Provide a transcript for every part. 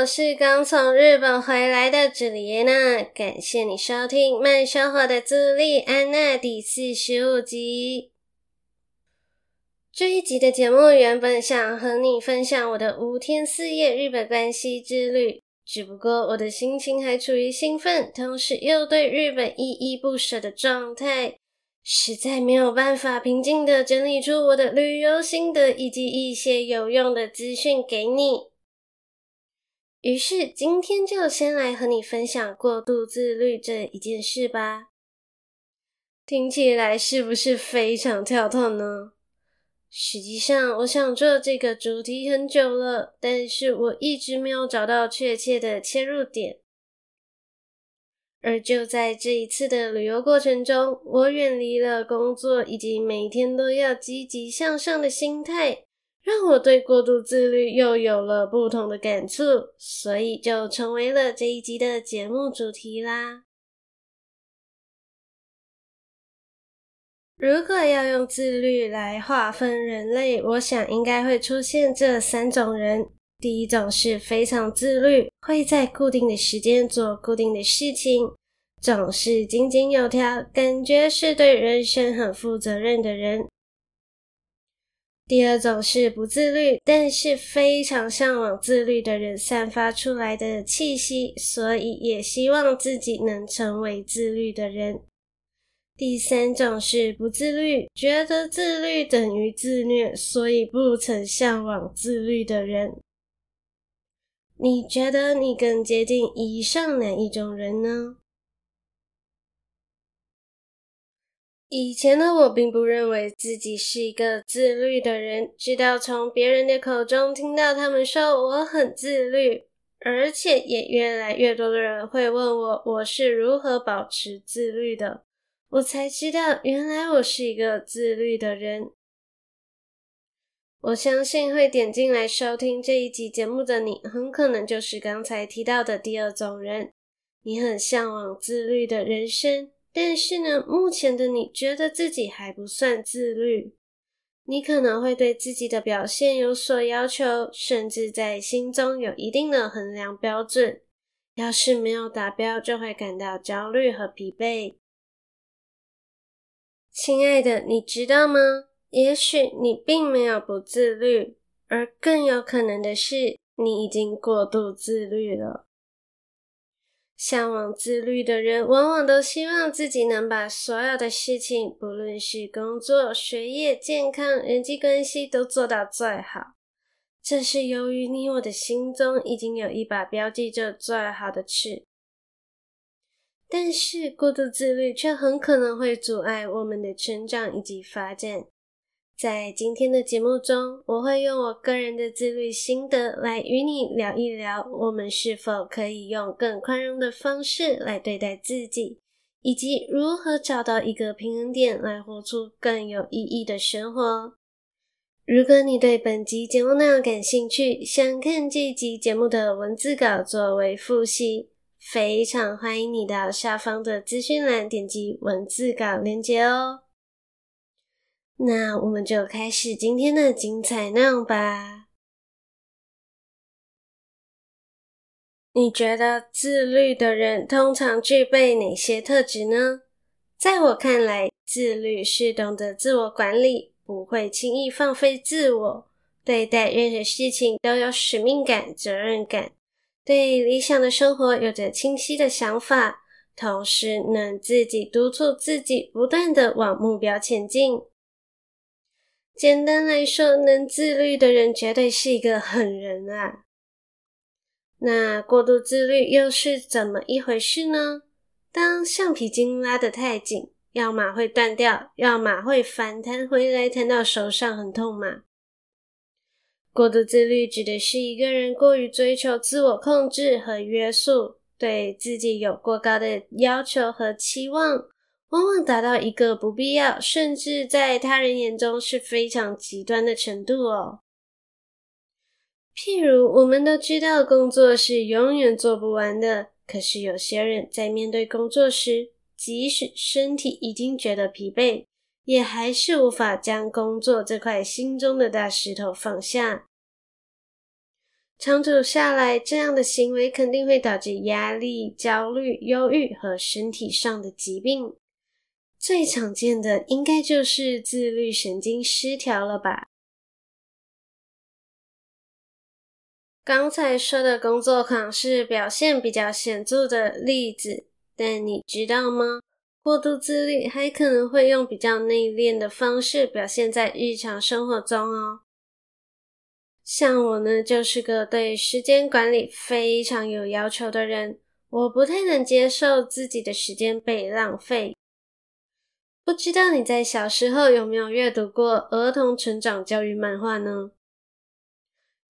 我是刚从日本回来的朱莉安娜，感谢你收听《慢生活的朱莉安娜》第四十五集。这一集的节目原本想和你分享我的五天四夜日本关西之旅，只不过我的心情还处于兴奋，同时又对日本依依不舍的状态，实在没有办法平静的整理出我的旅游心得以及一些有用的资讯给你。于是今天就先来和你分享过度自律这一件事吧。听起来是不是非常跳痛呢？实际上，我想做这个主题很久了，但是我一直没有找到确切的切入点。而就在这一次的旅游过程中，我远离了工作以及每天都要积极向上的心态。让我对过度自律又有了不同的感触，所以就成为了这一集的节目主题啦。如果要用自律来划分人类，我想应该会出现这三种人。第一种是非常自律，会在固定的时间做固定的事情，总是井井有条，感觉是对人生很负责任的人。第二种是不自律，但是非常向往自律的人散发出来的气息，所以也希望自己能成为自律的人。第三种是不自律，觉得自律等于自虐，所以不曾向往自律的人。你觉得你更接近以上哪一种人呢？以前的我并不认为自己是一个自律的人，直到从别人的口中听到他们说我很自律，而且也越来越多的人会问我我是如何保持自律的，我才知道原来我是一个自律的人。我相信会点进来收听这一集节目的你，很可能就是刚才提到的第二种人，你很向往自律的人生。但是呢，目前的你觉得自己还不算自律，你可能会对自己的表现有所要求，甚至在心中有一定的衡量标准。要是没有达标，就会感到焦虑和疲惫。亲爱的，你知道吗？也许你并没有不自律，而更有可能的是，你已经过度自律了。向往自律的人，往往都希望自己能把所有的事情，不论是工作、学业、健康、人际关系，都做到最好。这是由于你我的心中已经有一把标记着最好的尺。但是过度自律却很可能会阻碍我们的成长以及发展。在今天的节目中，我会用我个人的自律心得来与你聊一聊，我们是否可以用更宽容的方式来对待自己，以及如何找到一个平衡点来活出更有意义的生活。如果你对本集节目内容感兴趣，想看这集节目的文字稿作为复习，非常欢迎你到下方的资讯栏点击文字稿链接哦。那我们就开始今天的精彩内容吧。你觉得自律的人通常具备哪些特质呢？在我看来，自律是懂得自我管理，不会轻易放飞自我，对待任何事情都有使命感、责任感，对理想的生活有着清晰的想法，同时能自己督促自己，不断地往目标前进。简单来说，能自律的人绝对是一个狠人啊。那过度自律又是怎么一回事呢？当橡皮筋拉得太紧，要么会断掉，要么会反弹回来，弹到手上很痛嘛。过度自律指的是一个人过于追求自我控制和约束，对自己有过高的要求和期望。往往达到一个不必要，甚至在他人眼中是非常极端的程度哦。譬如，我们都知道工作是永远做不完的，可是有些人在面对工作时，即使身体已经觉得疲惫，也还是无法将工作这块心中的大石头放下。长久下来，这样的行为肯定会导致压力、焦虑、忧郁和身体上的疾病。最常见的应该就是自律神经失调了吧？刚才说的工作狂是表现比较显著的例子，但你知道吗？过度自律还可能会用比较内敛的方式表现在日常生活中哦。像我呢，就是个对时间管理非常有要求的人，我不太能接受自己的时间被浪费。不知道你在小时候有没有阅读过儿童成长教育漫画呢？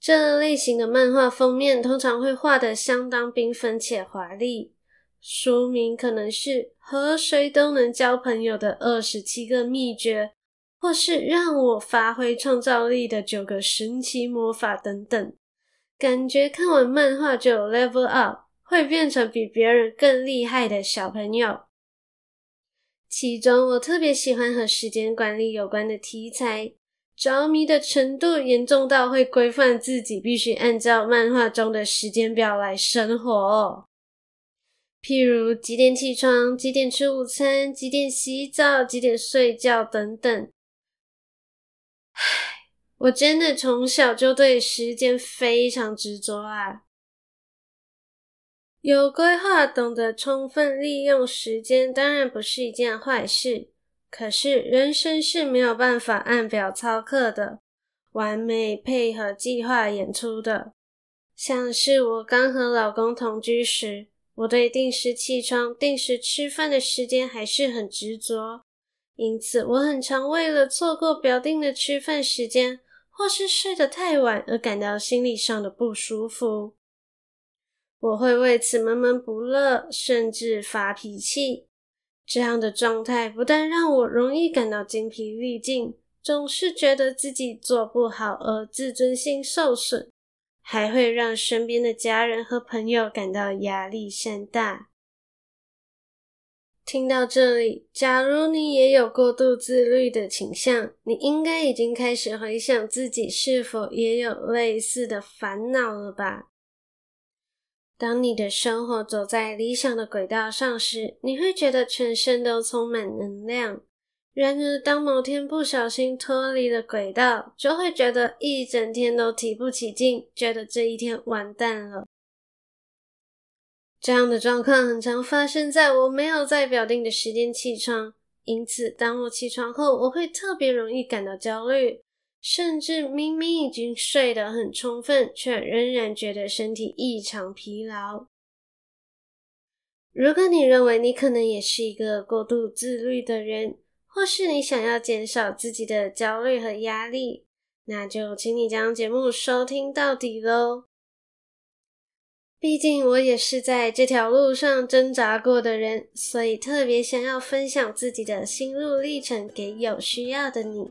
这类型的漫画封面通常会画得相当缤纷且华丽，书名可能是《和谁都能交朋友的二十七个秘诀》，或是《让我发挥创造力的九个神奇魔法》等等。感觉看完漫画就有 level up，会变成比别人更厉害的小朋友。其中，我特别喜欢和时间管理有关的题材，着迷的程度严重到会规范自己必须按照漫画中的时间表来生活。譬如几点起床、几点吃午餐、几点洗澡、几点睡觉等等。唉，我真的从小就对时间非常执着啊。有规划、懂得充分利用时间，当然不是一件坏事。可是人生是没有办法按表操课的，完美配合计划演出的。像是我刚和老公同居时，我对定时起床、定时吃饭的时间还是很执着，因此我很常为了错过表定的吃饭时间，或是睡得太晚而感到心理上的不舒服。我会为此闷闷不乐，甚至发脾气。这样的状态不但让我容易感到精疲力尽，总是觉得自己做不好而自尊心受损，还会让身边的家人和朋友感到压力山大。听到这里，假如你也有过度自律的倾向，你应该已经开始回想自己是否也有类似的烦恼了吧？当你的生活走在理想的轨道上时，你会觉得全身都充满能量。然而，当某天不小心脱离了轨道，就会觉得一整天都提不起劲，觉得这一天完蛋了。这样的状况很常发生在我没有在表定的时间起床，因此，当我起床后，我会特别容易感到焦虑。甚至明明已经睡得很充分，却仍然觉得身体异常疲劳。如果你认为你可能也是一个过度自律的人，或是你想要减少自己的焦虑和压力，那就请你将节目收听到底喽。毕竟我也是在这条路上挣扎过的人，所以特别想要分享自己的心路历程给有需要的你。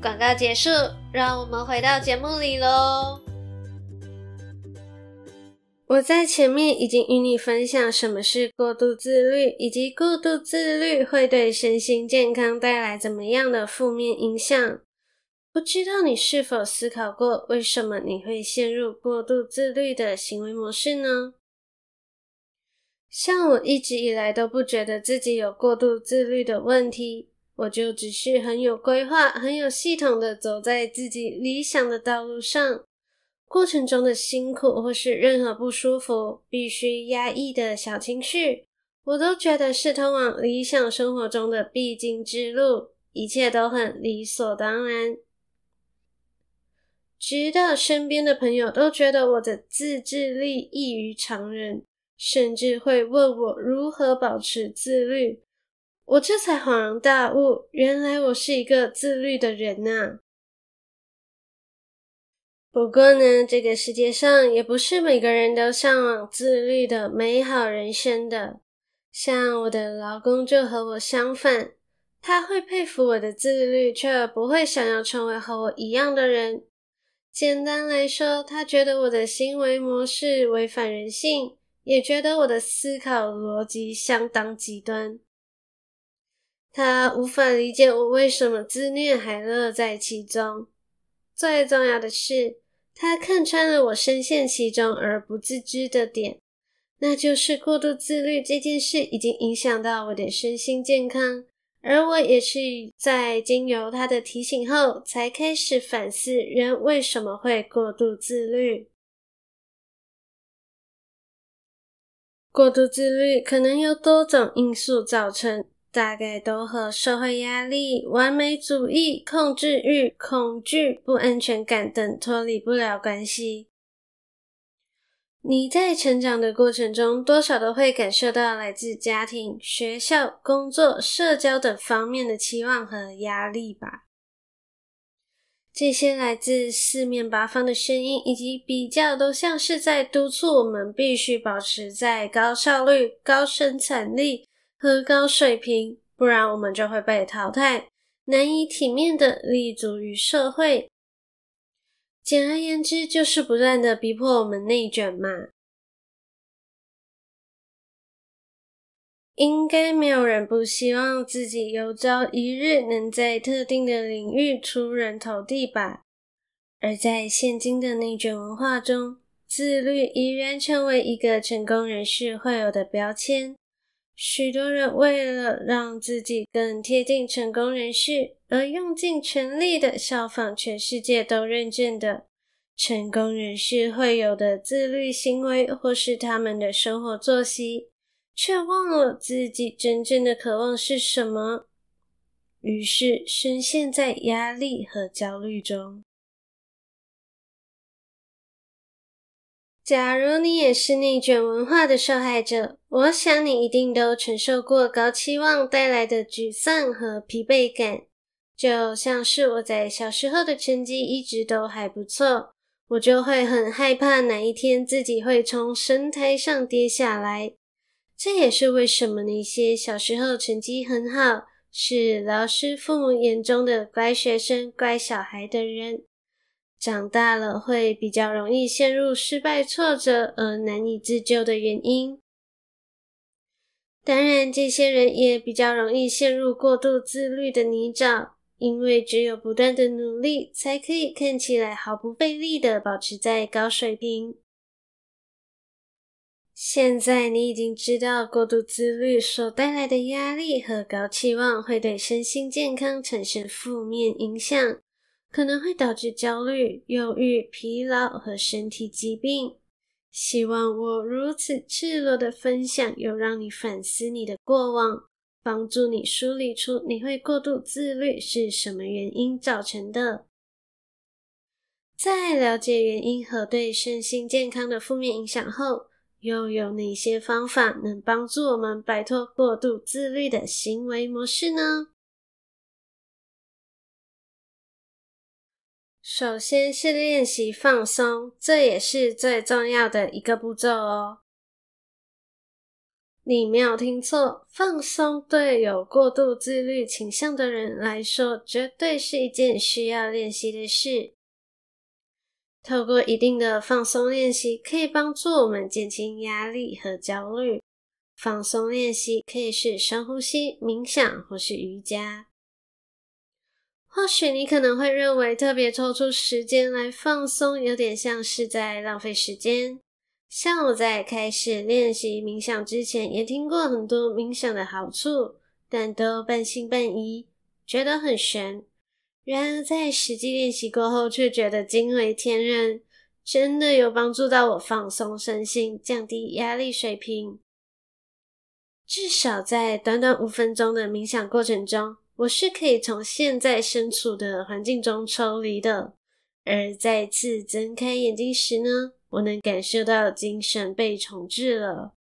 广告结束，让我们回到节目里喽。我在前面已经与你分享什么是过度自律，以及过度自律会对身心健康带来怎么样的负面影响。不知道你是否思考过，为什么你会陷入过度自律的行为模式呢？像我一直以来都不觉得自己有过度自律的问题。我就只是很有规划、很有系统的走在自己理想的道路上，过程中的辛苦或是任何不舒服、必须压抑的小情绪，我都觉得是通往理想生活中的必经之路，一切都很理所当然。直到身边的朋友都觉得我的自制力异于常人，甚至会问我如何保持自律。我这才恍然大悟，原来我是一个自律的人呐。不过呢，这个世界上也不是每个人都向往自律的美好人生的。像我的老公就和我相反，他会佩服我的自律，却不会想要成为和我一样的人。简单来说，他觉得我的行为模式违反人性，也觉得我的思考逻辑相当极端。他无法理解我为什么自虐还乐在其中。最重要的是，他看穿了我深陷其中而不自知的点，那就是过度自律这件事已经影响到我的身心健康，而我也是在经由他的提醒后，才开始反思人为什么会过度自律。过度自律可能有多种因素造成。大概都和社会压力、完美主义、控制欲、恐惧、不安全感等脱离不了关系。你在成长的过程中，多少都会感受到来自家庭、学校、工作、社交等方面的期望和压力吧？这些来自四面八方的声音以及比较，都像是在督促我们必须保持在高效率、高生产力。和高水平，不然我们就会被淘汰，难以体面的立足于社会。简而言之，就是不断的逼迫我们内卷嘛。应该没有人不希望自己有朝一日能在特定的领域出人头地吧？而在现今的内卷文化中，自律已然成为一个成功人士会有的标签。许多人为了让自己更贴近成功人士，而用尽全力的效仿全世界都认证的成功人士会有的自律行为，或是他们的生活作息，却忘了自己真正的渴望是什么，于是深陷在压力和焦虑中。假如你也是内卷文化的受害者，我想你一定都承受过高期望带来的沮丧和疲惫感。就像是我在小时候的成绩一直都还不错，我就会很害怕哪一天自己会从神台上跌下来。这也是为什么那些小时候成绩很好，是老师父母眼中的乖学生、乖小孩的人。长大了会比较容易陷入失败挫折而难以自救的原因。当然，这些人也比较容易陷入过度自律的泥沼，因为只有不断的努力，才可以看起来毫不费力的保持在高水平。现在你已经知道过度自律所带来的压力和高期望会对身心健康产生负面影响。可能会导致焦虑、忧郁、疲劳和身体疾病。希望我如此赤裸的分享，有让你反思你的过往，帮助你梳理出你会过度自律是什么原因造成的。在了解原因和对身心健康的负面影响后，又有哪些方法能帮助我们摆脱过度自律的行为模式呢？首先是练习放松，这也是最重要的一个步骤哦。你没有听错，放松对有过度自律倾向的人来说，绝对是一件需要练习的事。透过一定的放松练习，可以帮助我们减轻压力和焦虑。放松练习可以是深呼吸、冥想或是瑜伽。或许你可能会认为，特别抽出时间来放松，有点像是在浪费时间。像我在开始练习冥想之前，也听过很多冥想的好处，但都半信半疑，觉得很玄。然而在实际练习过后，却觉得惊为天人，真的有帮助到我放松身心，降低压力水平。至少在短短五分钟的冥想过程中，我是可以从现在身处的环境中抽离的，而再次睁开眼睛时呢，我能感受到精神被重置了。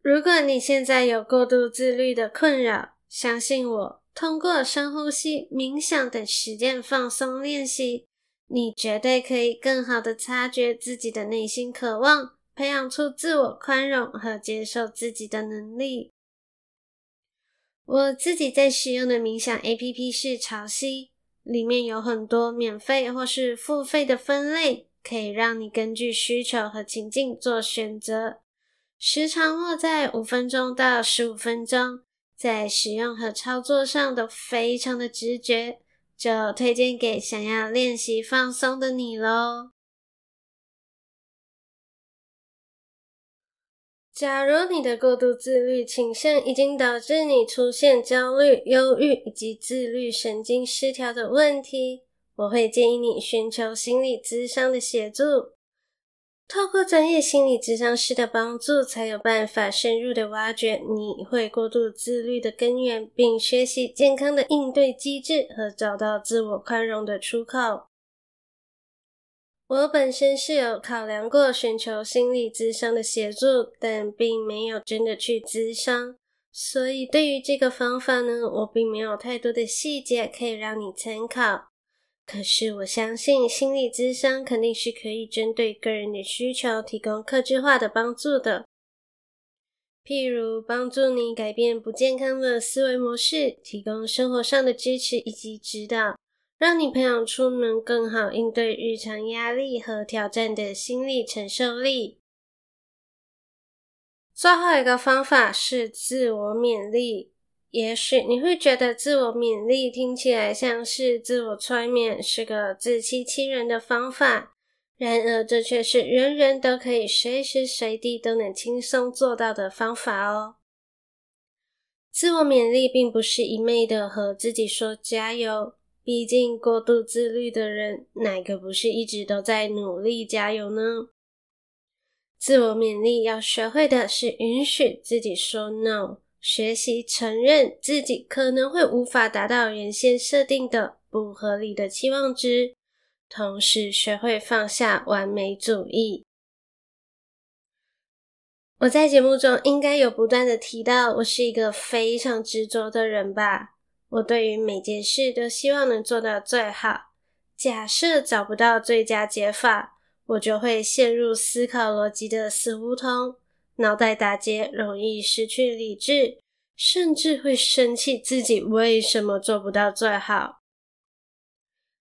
如果你现在有过度自律的困扰，相信我，通过深呼吸、冥想等实践放松练习，你绝对可以更好的察觉自己的内心渴望，培养出自我宽容和接受自己的能力。我自己在使用的冥想 APP 是潮汐，里面有很多免费或是付费的分类，可以让你根据需求和情境做选择。时长落在五分钟到十五分钟，在使用和操作上都非常的直觉，就推荐给想要练习放松的你喽。假如你的过度自律倾向已经导致你出现焦虑、忧郁以及自律神经失调的问题，我会建议你寻求心理咨商的协助。透过专业心理咨商师的帮助，才有办法深入的挖掘你会过度自律的根源，并学习健康的应对机制和找到自我宽容的出口。我本身是有考量过寻求心理咨商的协助，但并没有真的去咨商，所以对于这个方法呢，我并没有太多的细节可以让你参考。可是我相信心理咨商肯定是可以针对个人的需求提供客制化的帮助的，譬如帮助你改变不健康的思维模式，提供生活上的支持以及指导。让你培养出能更好应对日常压力和挑战的心理承受力。最后一个方法是自我勉励。也许你会觉得自我勉励听起来像是自我催眠，是个自欺欺人的方法。然而，这却是人人都可以随时随地都能轻松做到的方法哦。自我勉励并不是一昧的和自己说加油。毕竟，过度自律的人，哪个不是一直都在努力加油呢？自我勉励要学会的是允许自己说 “no”，学习承认自己可能会无法达到原先设定的不合理的期望值，同时学会放下完美主义。我在节目中应该有不断的提到，我是一个非常执着的人吧。我对于每件事都希望能做到最好。假设找不到最佳解法，我就会陷入思考逻辑的死胡同，脑袋打结，容易失去理智，甚至会生气自己为什么做不到最好。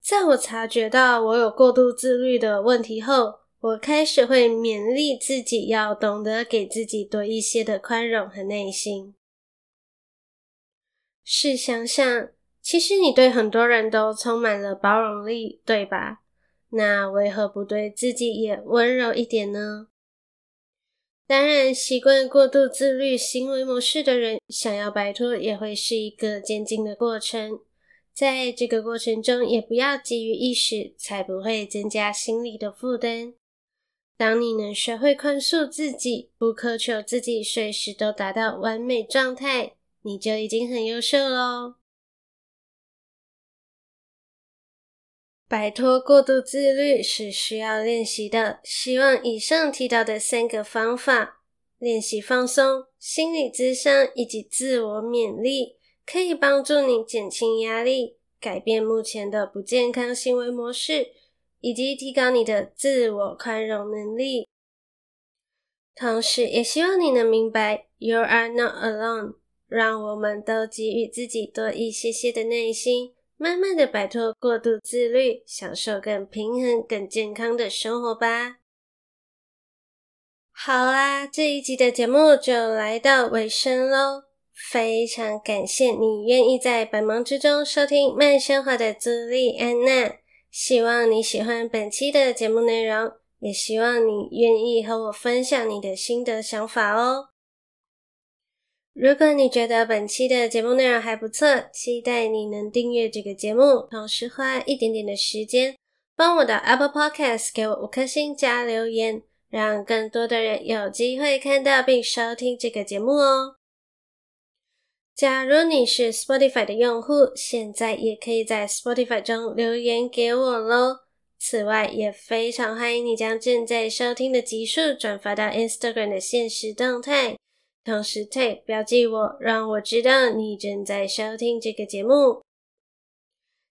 在我察觉到我有过度自律的问题后，我开始会勉励自己，要懂得给自己多一些的宽容和耐心。试想想，其实你对很多人都充满了包容力，对吧？那为何不对自己也温柔一点呢？当然，习惯过度自律行为模式的人，想要摆脱也会是一个渐进的过程。在这个过程中，也不要急于一时，才不会增加心理的负担。当你能学会宽恕自己，不苛求自己随时都达到完美状态。你就已经很优秀喽！摆脱过度自律是需要练习的。希望以上提到的三个方法——练习放松、心理咨商以及自我勉励，可以帮助你减轻压力，改变目前的不健康行为模式，以及提高你的自我宽容能力。同时，也希望你能明白，You are not alone。让我们都给予自己多一些些的耐心，慢慢的摆脱过度自律，享受更平衡、更健康的生活吧。好啦，这一集的节目就来到尾声喽。非常感谢你愿意在百忙之中收听慢生活的朱莉安娜。希望你喜欢本期的节目内容，也希望你愿意和我分享你的心得想法哦。如果你觉得本期的节目内容还不错，期待你能订阅这个节目，同时花一点点的时间帮我的 Apple Podcast 给我五颗星加留言，让更多的人有机会看到并收听这个节目哦。假如你是 Spotify 的用户，现在也可以在 Spotify 中留言给我喽。此外，也非常欢迎你将正在收听的集数转发到 Instagram 的限时动态。同时 tag 标记我，让我知道你正在收听这个节目。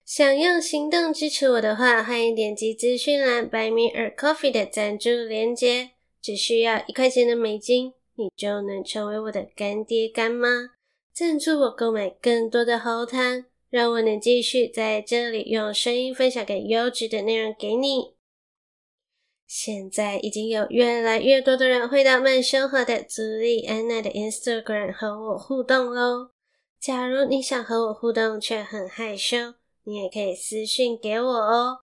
想用行动支持我的话，欢迎点击资讯栏 Buy Me a Coffee 的赞助链接，只需要一块钱的美金，你就能成为我的干爹干妈，赞助我购买更多的喉糖，让我能继续在这里用声音分享给优质的内容给你。现在已经有越来越多的人会到慢生活的朱莉安娜的 Instagram 和我互动喽。假如你想和我互动却很害羞，你也可以私讯给我哦。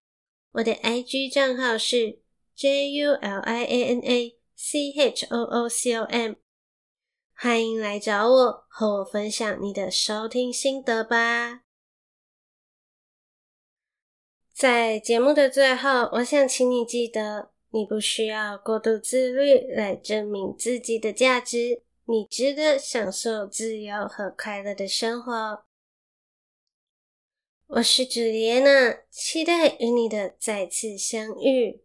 我的 IG 账号是 JulianaChooCom，欢迎来找我，和我分享你的收听心得吧。在节目的最后，我想请你记得。你不需要过度自律来证明自己的价值，你值得享受自由和快乐的生活。我是朱莉安娜，期待与你的再次相遇。